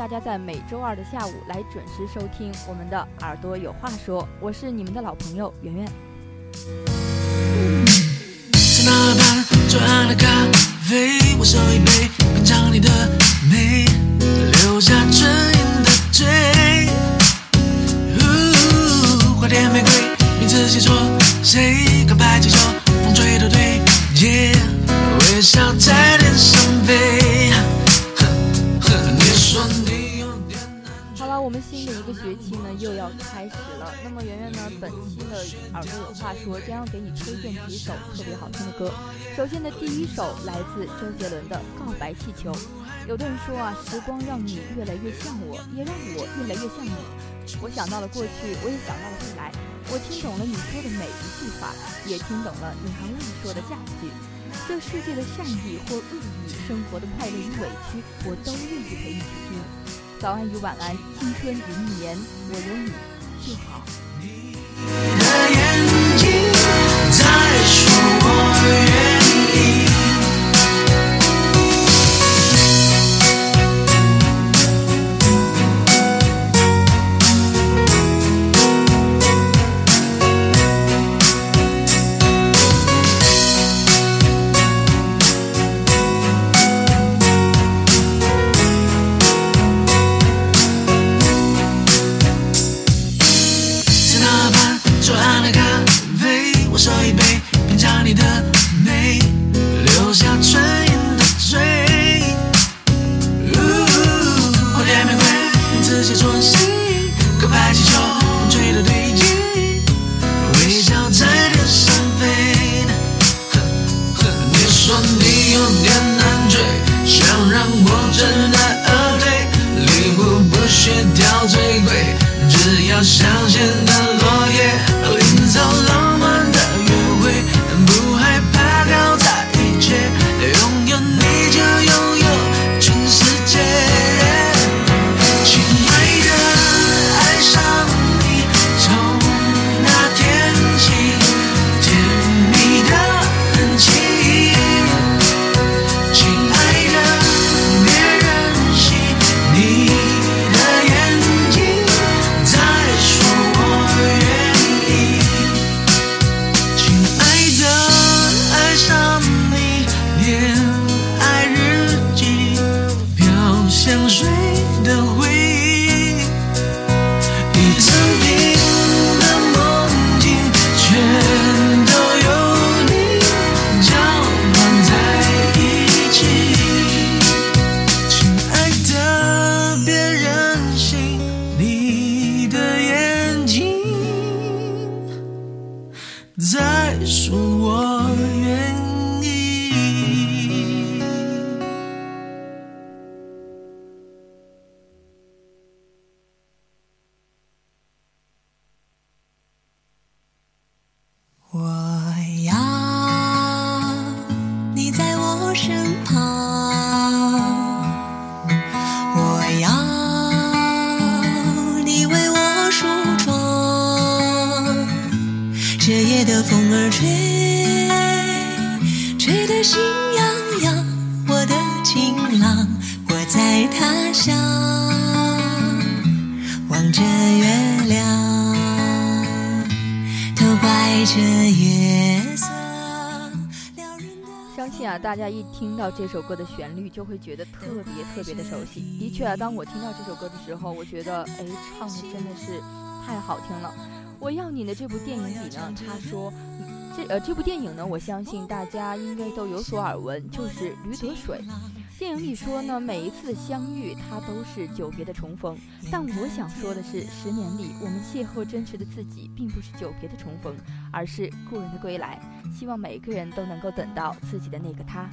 大家在每周二的下午来准时收听我们的《耳朵有话说》，我是你们的老朋友圆圆。在那畔左岸的咖啡，我手一杯，品尝你的美，留下唇印的嘴。呜花店玫瑰，名字写错，谁刚拍气球，说将要给你推荐几首特别好听的歌。首先的第一首来自周杰伦的《告白气球》。有的人说啊，时光让你越来越像我，也让我越来越像你。我想到了过去，我也想到了未来。我听懂了你说的每一句话，也听懂了你还未说的下一句。这世界的善意或恶意，生活的快乐与委屈，我都愿意陪你去听。早安与晚安，青春与一年，我有你就好。任性，你的眼睛在说我在他乡望着月亮。都怪这月色撩人的。相相信啊，大家一听到这首歌的旋律，就会觉得特别特别的熟悉。的确啊，当我听到这首歌的时候，我觉得，哎，唱的真的是太好听了。我要你的这部电影里呢，他说，这呃这部电影呢，我相信大家应该都有所耳闻，就是《驴得水》。电影里说呢，每一次相遇，它都是久别的重逢。但我想说的是，十年里我们邂逅真实的自己，并不是久别的重逢，而是故人的归来。希望每个人都能够等到自己的那个他。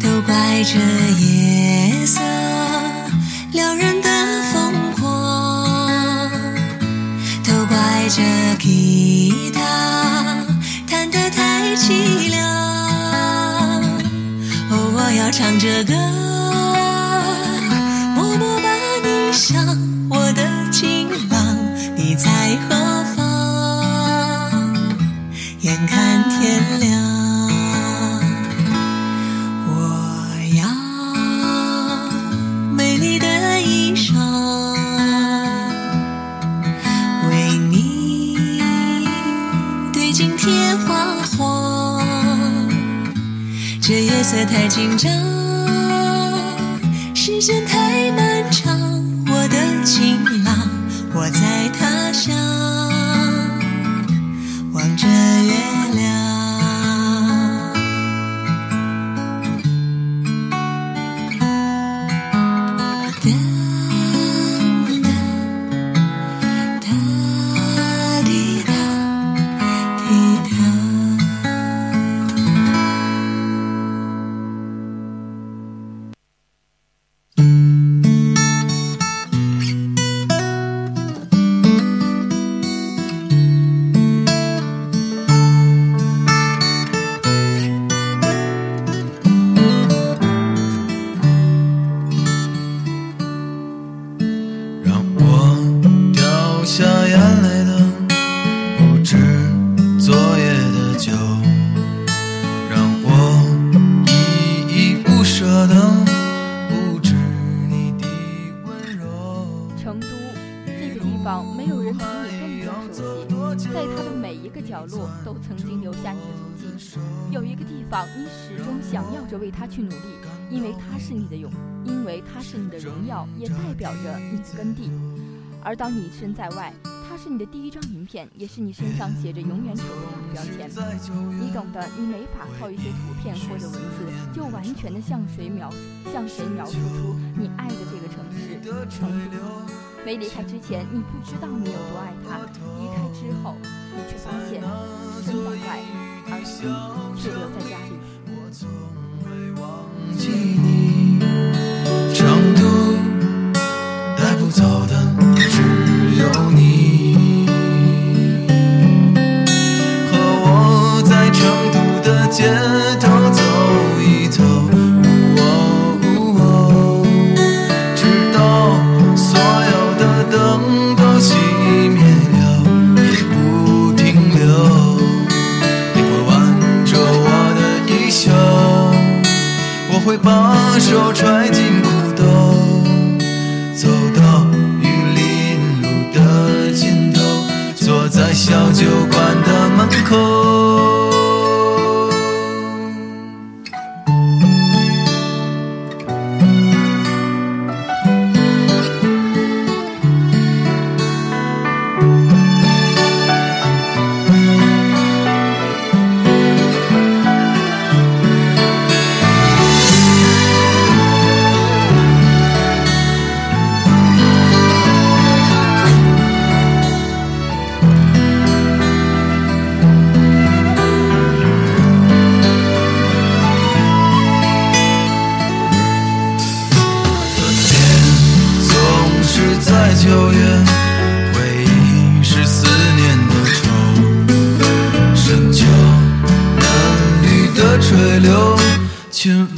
都怪这夜色撩人吉他弹得太凄凉。哦，我要唱着歌，这夜色太紧张，时间太没有人比你更加熟悉，在它的每一个角落都曾经留下你的足迹。有一个地方，你始终想要着为它去努力，因为它是你的勇，因为它是你的荣耀，也代表着你的根蒂。而当你身在外，它是你的第一张名片，也是你身上写着“永远走不掉”的标签。你懂得，你没法靠一些图片或者文字，就完全的向谁描向谁描述出你爱的这个城市成都。没离开之前，你不知道你有多爱他；离开之后，你却发现身在外，而心却留在家里。to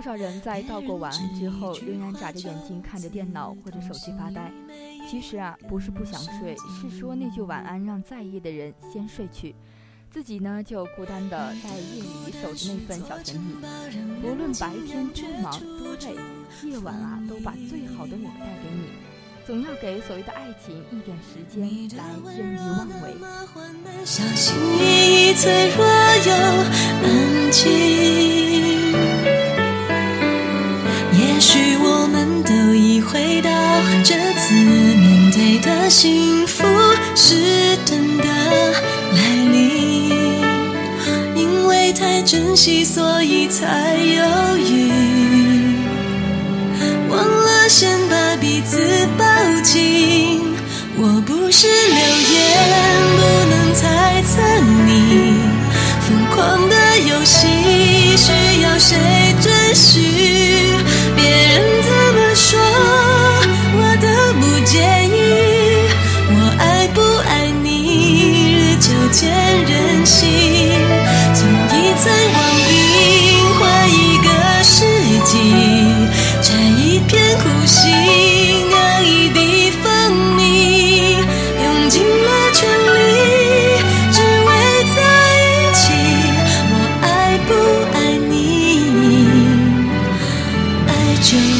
多少人在道过晚安之后，仍然眨着眼睛看着电脑或者手机发呆？其实啊，不是不想睡，是说那句晚安让在意的人先睡去，自己呢就孤单的在夜里守着那份小甜蜜。无论白天多忙多累，夜晚啊都把最好的我带给你，总要给所谓的爱情一点时间来任意妄为。小心翼翼，脆弱又安静。回到这次面对的幸福是真的来临，因为太珍惜，所以才犹豫。忘了先就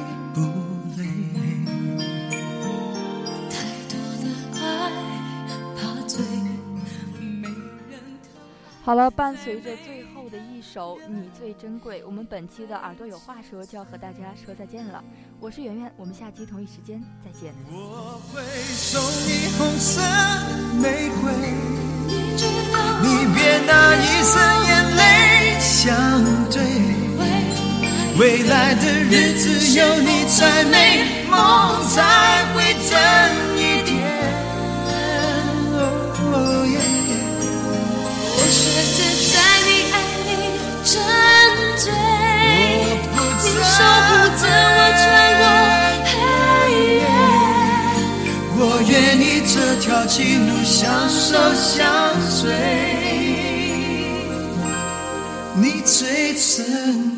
好了，伴随着最后的一首《你最珍贵》，我们本期的耳朵有话说就要和大家说再见了。我是圆圆，我们下期同一时间再见。我会送你红色玫瑰，你知道你别拿一生眼泪相对。未来的日子有你才美，梦才会真情路相守相随，你最珍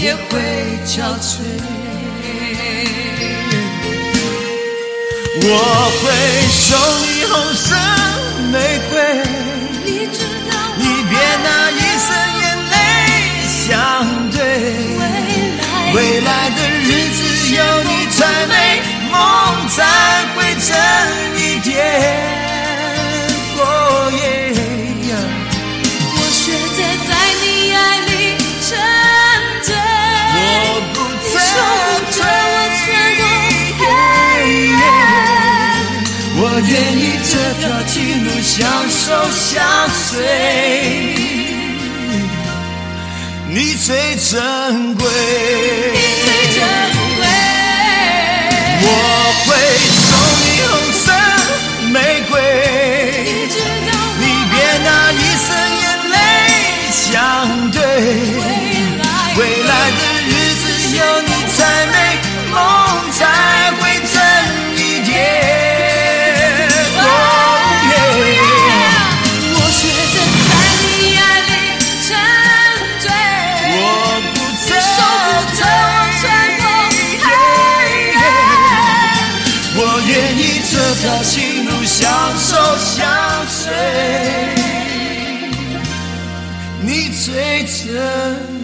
也会憔悴。我会送你红色玫瑰，你别拿一生眼泪相对。未来的日子有你才美，梦才会真一点。相守相随，你最珍贵。最珍贵。我会我愿意这条情路相守相随，你最真。